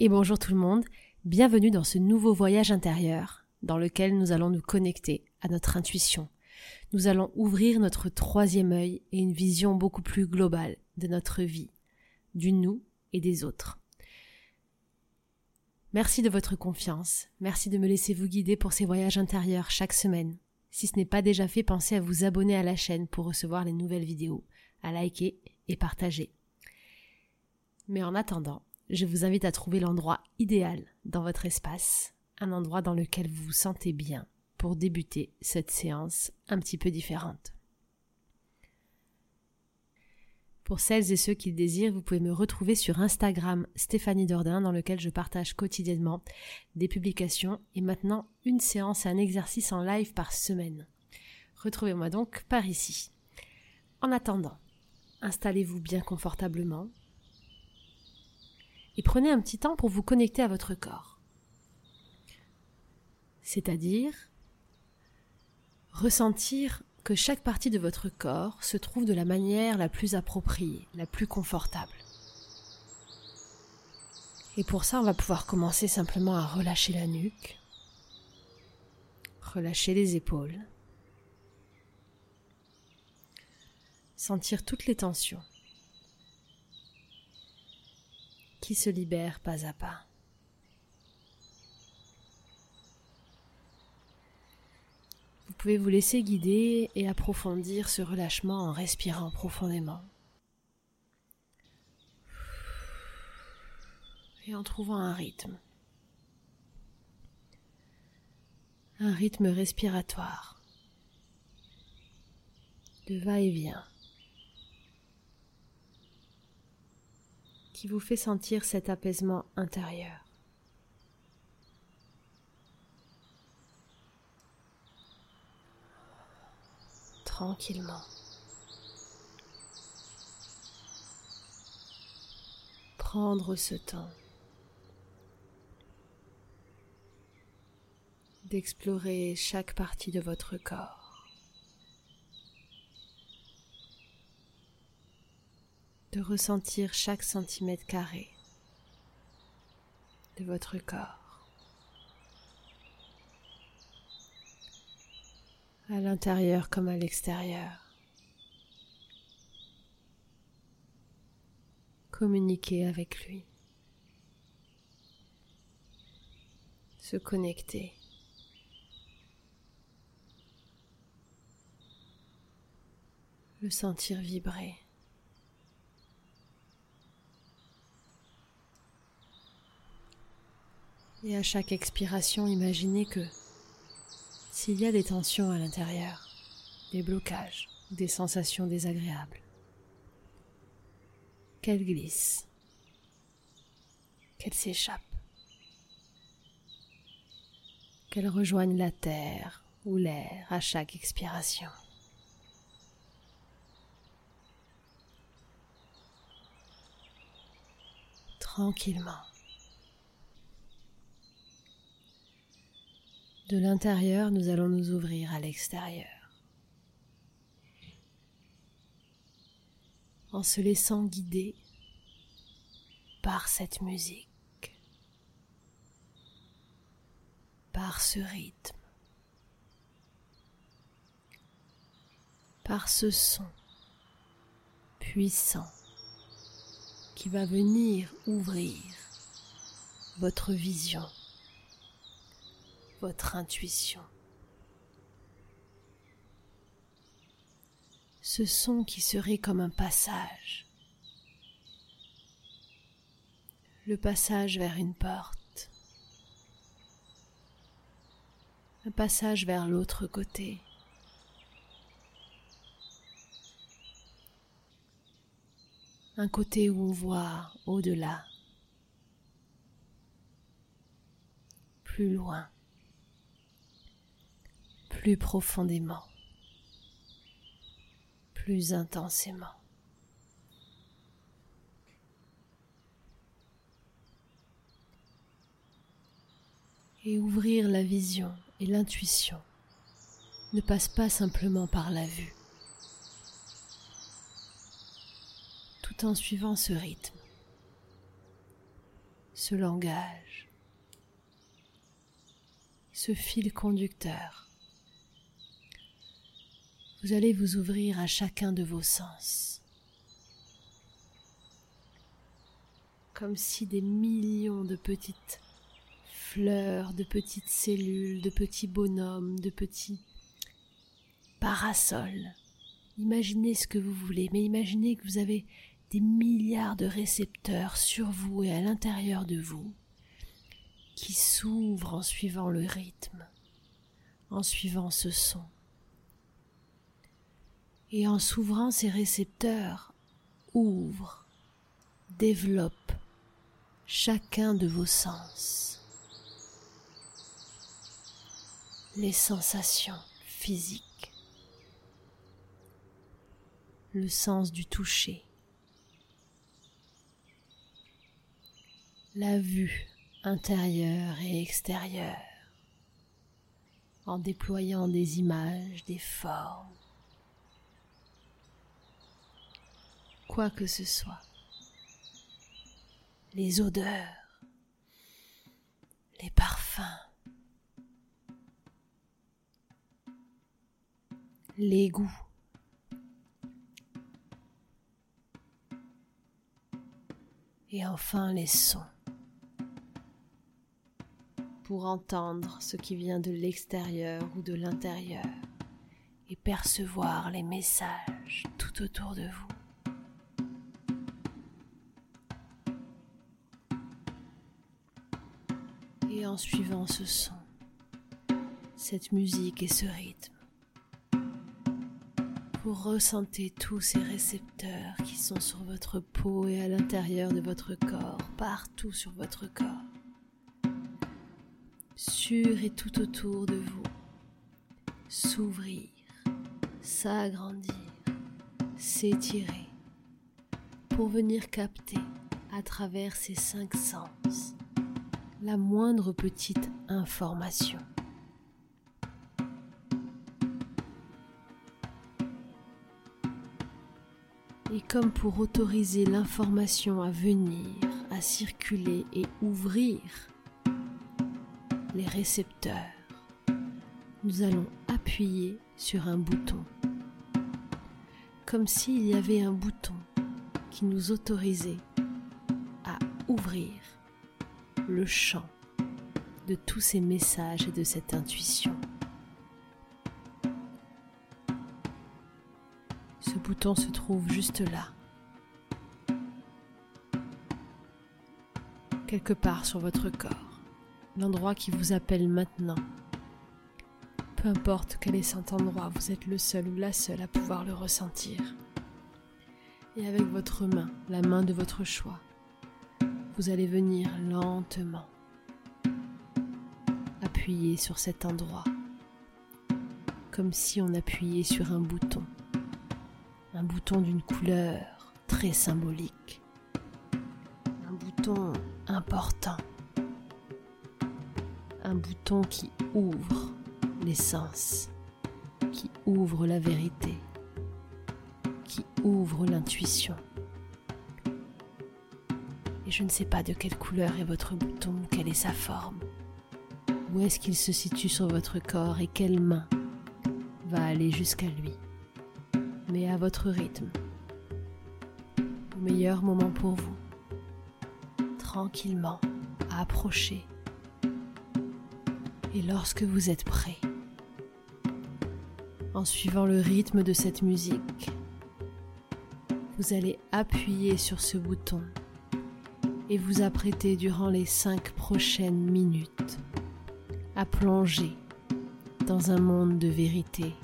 Et bonjour tout le monde, bienvenue dans ce nouveau voyage intérieur dans lequel nous allons nous connecter à notre intuition. Nous allons ouvrir notre troisième œil et une vision beaucoup plus globale de notre vie, du nous et des autres. Merci de votre confiance, merci de me laisser vous guider pour ces voyages intérieurs chaque semaine. Si ce n'est pas déjà fait, pensez à vous abonner à la chaîne pour recevoir les nouvelles vidéos, à liker et partager. Mais en attendant, je vous invite à trouver l'endroit idéal dans votre espace, un endroit dans lequel vous vous sentez bien pour débuter cette séance un petit peu différente. Pour celles et ceux qui le désirent, vous pouvez me retrouver sur Instagram Stéphanie Dordain dans lequel je partage quotidiennement des publications et maintenant une séance et un exercice en live par semaine. Retrouvez-moi donc par ici. En attendant, installez-vous bien confortablement, et prenez un petit temps pour vous connecter à votre corps. C'est-à-dire ressentir que chaque partie de votre corps se trouve de la manière la plus appropriée, la plus confortable. Et pour ça, on va pouvoir commencer simplement à relâcher la nuque, relâcher les épaules, sentir toutes les tensions. Qui se libère pas à pas. Vous pouvez vous laisser guider et approfondir ce relâchement en respirant profondément. Et en trouvant un rythme. Un rythme respiratoire. De va-et-vient. Qui vous fait sentir cet apaisement intérieur. Tranquillement. Prendre ce temps d'explorer chaque partie de votre corps. De ressentir chaque centimètre carré de votre corps. À l'intérieur comme à l'extérieur. Communiquer avec lui. Se connecter. Le sentir vibrer. Et à chaque expiration, imaginez que s'il y a des tensions à l'intérieur, des blocages des sensations désagréables, qu'elles glissent, qu'elles s'échappent, qu'elles rejoignent la terre ou l'air à chaque expiration. Tranquillement. De l'intérieur, nous allons nous ouvrir à l'extérieur. En se laissant guider par cette musique, par ce rythme, par ce son puissant qui va venir ouvrir votre vision votre intuition. Ce son qui serait comme un passage. Le passage vers une porte. Un passage vers l'autre côté. Un côté où on voit au-delà. Plus loin plus profondément, plus intensément. Et ouvrir la vision et l'intuition ne passe pas simplement par la vue, tout en suivant ce rythme, ce langage, ce fil conducteur. Vous allez vous ouvrir à chacun de vos sens. Comme si des millions de petites fleurs, de petites cellules, de petits bonhommes, de petits parasols. Imaginez ce que vous voulez, mais imaginez que vous avez des milliards de récepteurs sur vous et à l'intérieur de vous qui s'ouvrent en suivant le rythme, en suivant ce son. Et en s'ouvrant ces récepteurs, ouvre, développe chacun de vos sens. les sensations physiques, le sens du toucher, la vue intérieure et extérieure, en déployant des images, des formes, quoi que ce soit, les odeurs, les parfums, les goûts. Et enfin les sons. Pour entendre ce qui vient de l'extérieur ou de l'intérieur et percevoir les messages tout autour de vous. En suivant ce son, cette musique et ce rythme, vous ressentez tous ces récepteurs qui sont sur votre peau et à l'intérieur de votre corps, partout sur votre corps, sur et tout autour de vous, s'ouvrir, s'agrandir, s'étirer, pour venir capter à travers ces cinq sens la moindre petite information. et comme pour autoriser l'information à venir, à circuler et ouvrir les récepteurs, nous allons appuyer sur un bouton, comme s'il y avait un bouton qui nous autorisait à ouvrir le champ de tous ces messages et de cette intuition. bouton se trouve juste là. Quelque part sur votre corps, l'endroit qui vous appelle maintenant. Peu importe quel est cet endroit, vous êtes le seul ou la seule à pouvoir le ressentir. Et avec votre main, la main de votre choix, vous allez venir lentement. Appuyer sur cet endroit, comme si on appuyait sur un bouton. Un bouton d'une couleur très symbolique, un bouton important, un bouton qui ouvre l'essence, qui ouvre la vérité, qui ouvre l'intuition. Et je ne sais pas de quelle couleur est votre bouton, quelle est sa forme, où est-ce qu'il se situe sur votre corps et quelle main va aller jusqu'à lui. Mais à votre rythme, au meilleur moment pour vous, tranquillement, à approcher. Et lorsque vous êtes prêt, en suivant le rythme de cette musique, vous allez appuyer sur ce bouton et vous apprêter durant les cinq prochaines minutes à plonger dans un monde de vérité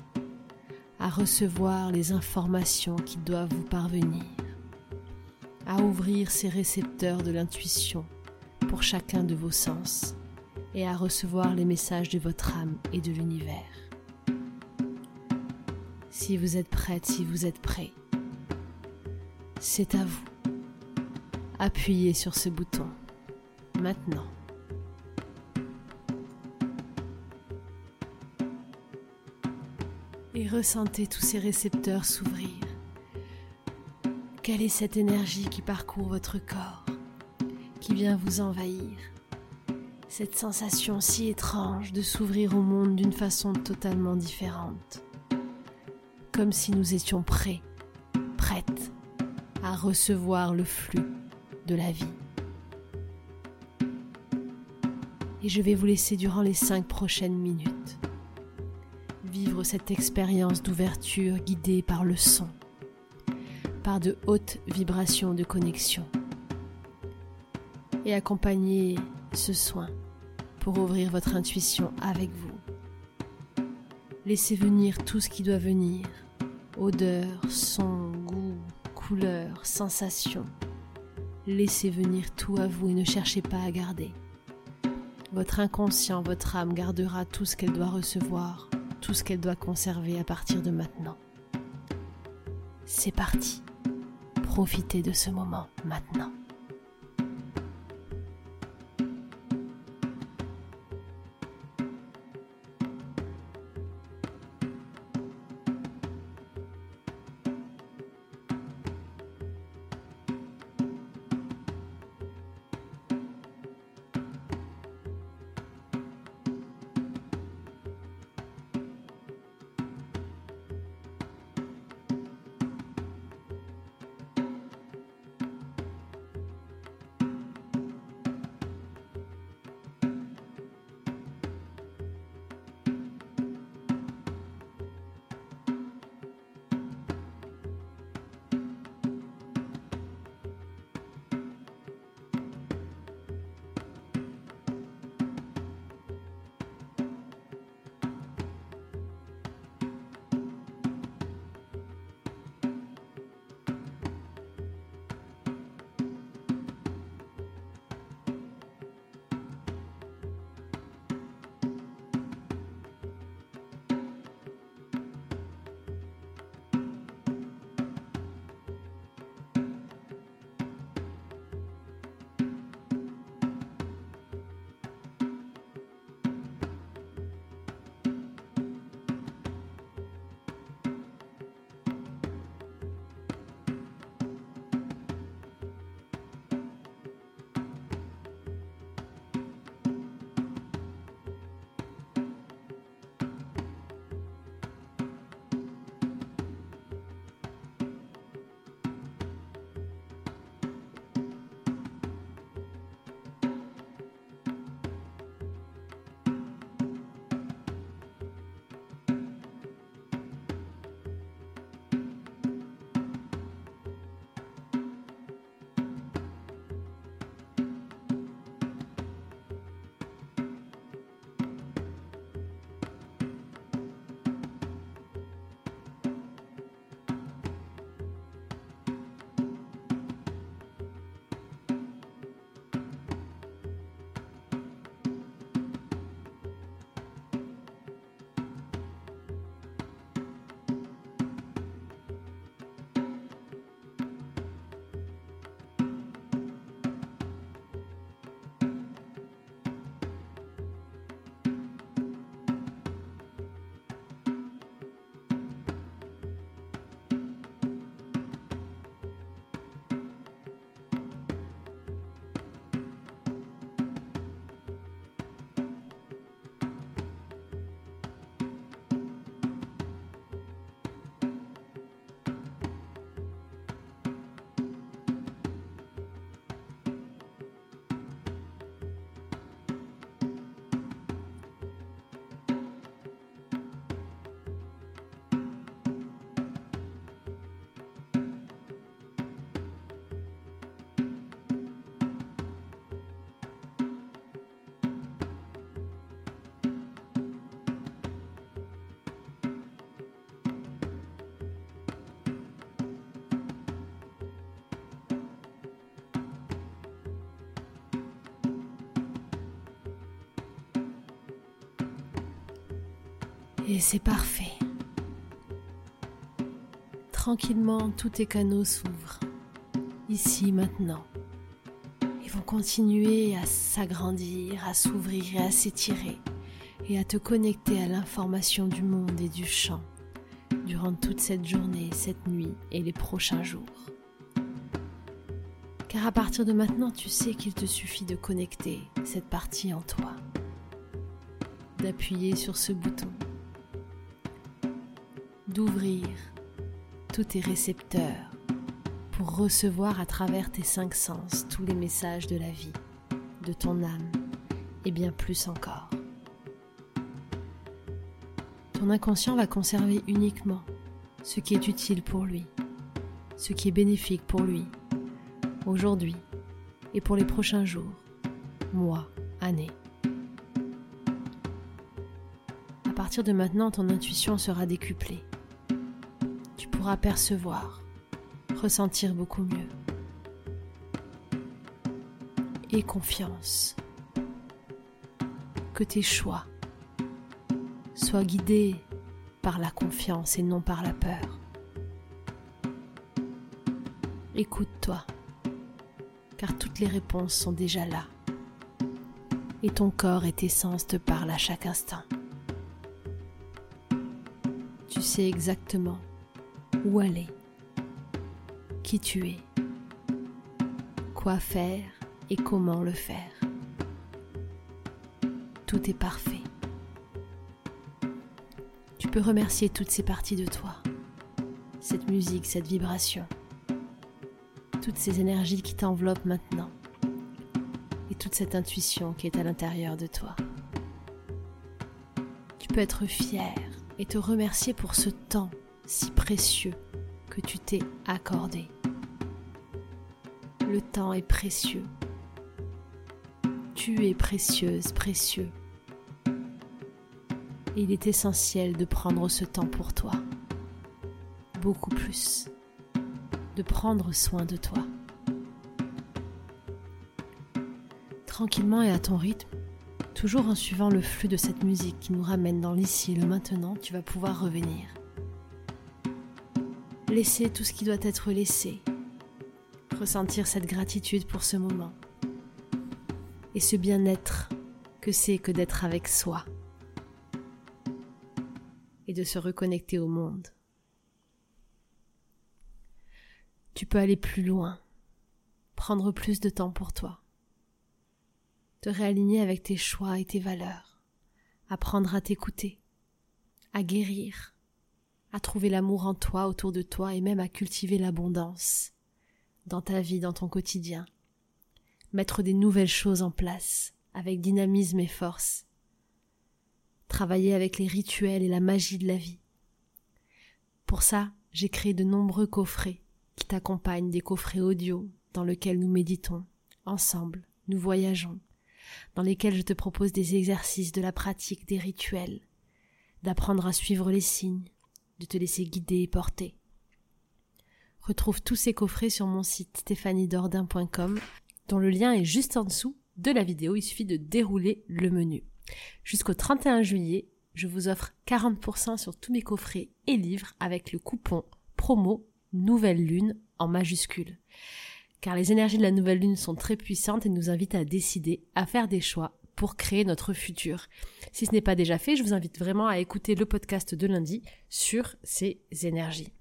à recevoir les informations qui doivent vous parvenir, à ouvrir ces récepteurs de l'intuition pour chacun de vos sens et à recevoir les messages de votre âme et de l'univers. Si vous êtes prête, si vous êtes prêt, c'est à vous. Appuyez sur ce bouton maintenant. et ressentez tous ces récepteurs s'ouvrir. Quelle est cette énergie qui parcourt votre corps, qui vient vous envahir? Cette sensation si étrange de s'ouvrir au monde d'une façon totalement différente. Comme si nous étions prêts, prêtes à recevoir le flux de la vie. Et je vais vous laisser durant les cinq prochaines minutes vivre cette expérience d'ouverture guidée par le son, par de hautes vibrations de connexion, et accompagner ce soin pour ouvrir votre intuition avec vous. Laissez venir tout ce qui doit venir, odeur, son, goût, couleur, sensation. Laissez venir tout à vous et ne cherchez pas à garder. Votre inconscient, votre âme gardera tout ce qu'elle doit recevoir tout ce qu'elle doit conserver à partir de maintenant. C'est parti. Profitez de ce moment maintenant. Et c'est parfait. Tranquillement, tous tes canaux s'ouvrent, ici, maintenant. Ils vont continuer à s'agrandir, à s'ouvrir et à s'étirer, et à te connecter à l'information du monde et du champ durant toute cette journée, cette nuit et les prochains jours. Car à partir de maintenant, tu sais qu'il te suffit de connecter cette partie en toi, d'appuyer sur ce bouton, d'ouvrir tous tes récepteurs pour recevoir à travers tes cinq sens tous les messages de la vie, de ton âme et bien plus encore. Ton inconscient va conserver uniquement ce qui est utile pour lui, ce qui est bénéfique pour lui, aujourd'hui et pour les prochains jours, mois, années. À partir de maintenant, ton intuition sera décuplée. Tu pourras percevoir, ressentir beaucoup mieux. Et confiance. Que tes choix sois guidé par la confiance et non par la peur. Écoute-toi, car toutes les réponses sont déjà là, et ton corps et tes sens te parlent à chaque instant. Tu sais exactement où aller, qui tu es, quoi faire et comment le faire. Tout est parfait peux remercier toutes ces parties de toi, cette musique, cette vibration, toutes ces énergies qui t'enveloppent maintenant et toute cette intuition qui est à l'intérieur de toi. Tu peux être fier et te remercier pour ce temps si précieux que tu t'es accordé. Le temps est précieux. Tu es précieuse, précieux il est essentiel de prendre ce temps pour toi. Beaucoup plus. De prendre soin de toi. Tranquillement et à ton rythme, toujours en suivant le flux de cette musique qui nous ramène dans l'ici et le maintenant, tu vas pouvoir revenir. Laisser tout ce qui doit être laissé. Ressentir cette gratitude pour ce moment. Et ce bien-être que c'est que d'être avec soi et de se reconnecter au monde. Tu peux aller plus loin, prendre plus de temps pour toi, te réaligner avec tes choix et tes valeurs, apprendre à t'écouter, à guérir, à trouver l'amour en toi, autour de toi et même à cultiver l'abondance dans ta vie, dans ton quotidien, mettre des nouvelles choses en place avec dynamisme et force, travailler avec les rituels et la magie de la vie. Pour ça, j'ai créé de nombreux coffrets qui t'accompagnent, des coffrets audio dans lesquels nous méditons, ensemble, nous voyageons, dans lesquels je te propose des exercices, de la pratique, des rituels, d'apprendre à suivre les signes, de te laisser guider et porter. Retrouve tous ces coffrets sur mon site stéphaniedordin.com dont le lien est juste en dessous de la vidéo, il suffit de dérouler le menu. Jusqu'au 31 juillet, je vous offre 40% sur tous mes coffrets et livres avec le coupon promo Nouvelle Lune en majuscule. Car les énergies de la nouvelle lune sont très puissantes et nous invitent à décider, à faire des choix pour créer notre futur. Si ce n'est pas déjà fait, je vous invite vraiment à écouter le podcast de lundi sur ces énergies.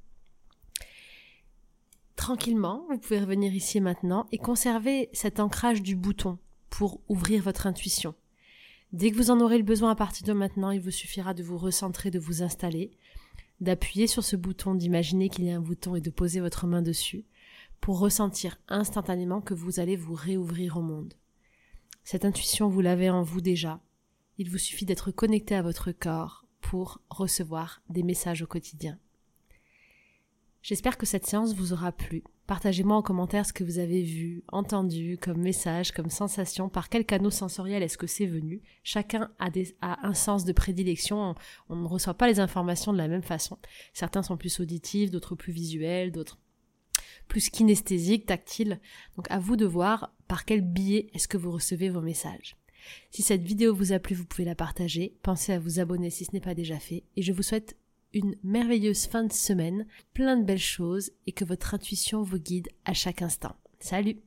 Tranquillement, vous pouvez revenir ici maintenant et conserver cet ancrage du bouton pour ouvrir votre intuition. Dès que vous en aurez le besoin à partir de maintenant, il vous suffira de vous recentrer, de vous installer, d'appuyer sur ce bouton, d'imaginer qu'il y a un bouton et de poser votre main dessus pour ressentir instantanément que vous allez vous réouvrir au monde. Cette intuition, vous l'avez en vous déjà. Il vous suffit d'être connecté à votre corps pour recevoir des messages au quotidien. J'espère que cette séance vous aura plu. Partagez-moi en commentaire ce que vous avez vu, entendu, comme message, comme sensation, par quel canot sensoriel est-ce que c'est venu. Chacun a, un sens de prédilection, on, ne reçoit pas les informations de la même façon. Certains sont plus auditifs, d'autres plus visuels, d'autres plus kinesthésiques, tactiles. Donc à vous de voir par quel biais est-ce que vous recevez vos messages. Si cette vidéo vous a plu, vous pouvez la partager. Pensez à vous abonner si ce n'est pas déjà fait. Et je vous souhaite une merveilleuse fin de semaine, plein de belles choses et que votre intuition vous guide à chaque instant. Salut